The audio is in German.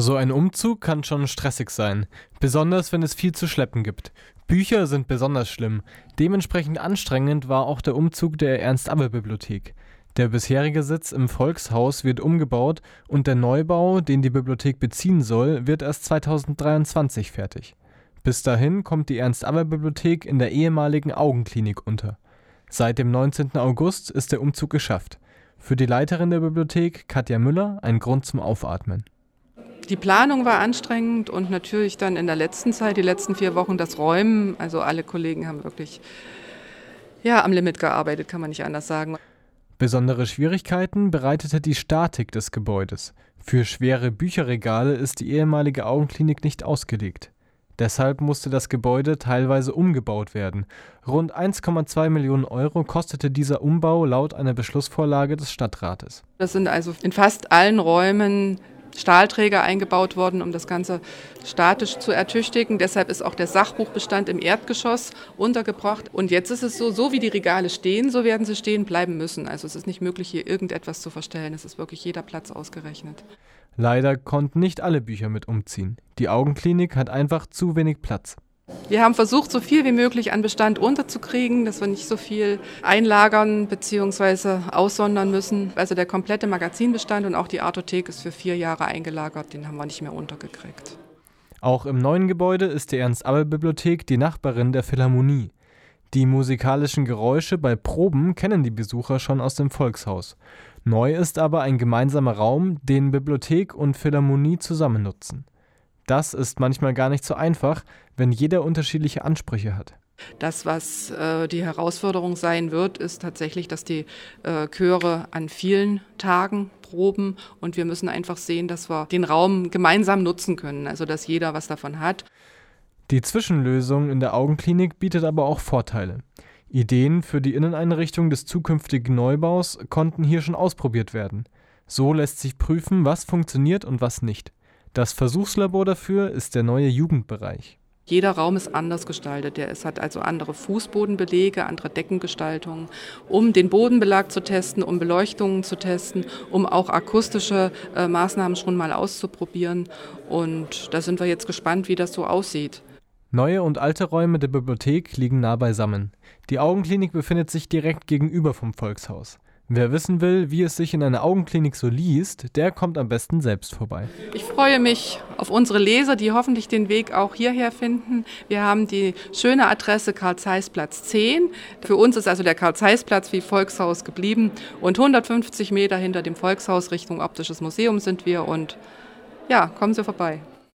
So ein Umzug kann schon stressig sein, besonders wenn es viel zu schleppen gibt. Bücher sind besonders schlimm. Dementsprechend anstrengend war auch der Umzug der Ernst-Abbe-Bibliothek. Der bisherige Sitz im Volkshaus wird umgebaut und der Neubau, den die Bibliothek beziehen soll, wird erst 2023 fertig. Bis dahin kommt die Ernst-Abbe-Bibliothek in der ehemaligen Augenklinik unter. Seit dem 19. August ist der Umzug geschafft. Für die Leiterin der Bibliothek, Katja Müller, ein Grund zum Aufatmen. Die Planung war anstrengend und natürlich dann in der letzten Zeit, die letzten vier Wochen, das Räumen. Also alle Kollegen haben wirklich ja, am Limit gearbeitet, kann man nicht anders sagen. Besondere Schwierigkeiten bereitete die Statik des Gebäudes. Für schwere Bücherregale ist die ehemalige Augenklinik nicht ausgelegt. Deshalb musste das Gebäude teilweise umgebaut werden. Rund 1,2 Millionen Euro kostete dieser Umbau laut einer Beschlussvorlage des Stadtrates. Das sind also in fast allen Räumen Stahlträger eingebaut worden, um das Ganze statisch zu ertüchtigen. Deshalb ist auch der Sachbuchbestand im Erdgeschoss untergebracht. Und jetzt ist es so, so wie die Regale stehen, so werden sie stehen bleiben müssen. Also es ist nicht möglich, hier irgendetwas zu verstellen. Es ist wirklich jeder Platz ausgerechnet. Leider konnten nicht alle Bücher mit umziehen. Die Augenklinik hat einfach zu wenig Platz. Wir haben versucht, so viel wie möglich an Bestand unterzukriegen, dass wir nicht so viel einlagern bzw. aussondern müssen. Also der komplette Magazinbestand und auch die Artothek ist für vier Jahre eingelagert, den haben wir nicht mehr untergekriegt. Auch im neuen Gebäude ist die Ernst-Abbe-Bibliothek die Nachbarin der Philharmonie. Die musikalischen Geräusche bei Proben kennen die Besucher schon aus dem Volkshaus. Neu ist aber ein gemeinsamer Raum, den Bibliothek und Philharmonie zusammen nutzen. Das ist manchmal gar nicht so einfach, wenn jeder unterschiedliche Ansprüche hat. Das, was äh, die Herausforderung sein wird, ist tatsächlich, dass die äh, Chöre an vielen Tagen proben und wir müssen einfach sehen, dass wir den Raum gemeinsam nutzen können, also dass jeder was davon hat. Die Zwischenlösung in der Augenklinik bietet aber auch Vorteile. Ideen für die Inneneinrichtung des zukünftigen Neubaus konnten hier schon ausprobiert werden. So lässt sich prüfen, was funktioniert und was nicht. Das Versuchslabor dafür ist der neue Jugendbereich. Jeder Raum ist anders gestaltet. Es hat also andere Fußbodenbelege, andere Deckengestaltungen, um den Bodenbelag zu testen, um Beleuchtungen zu testen, um auch akustische äh, Maßnahmen schon mal auszuprobieren. Und da sind wir jetzt gespannt, wie das so aussieht. Neue und alte Räume der Bibliothek liegen nah beisammen. Die Augenklinik befindet sich direkt gegenüber vom Volkshaus. Wer wissen will, wie es sich in einer Augenklinik so liest, der kommt am besten selbst vorbei. Ich freue mich auf unsere Leser, die hoffentlich den Weg auch hierher finden. Wir haben die schöne Adresse Karl-Zeiss-Platz 10. Für uns ist also der Karl-Zeiss-Platz wie Volkshaus geblieben und 150 Meter hinter dem Volkshaus Richtung Optisches Museum sind wir und ja, kommen Sie vorbei.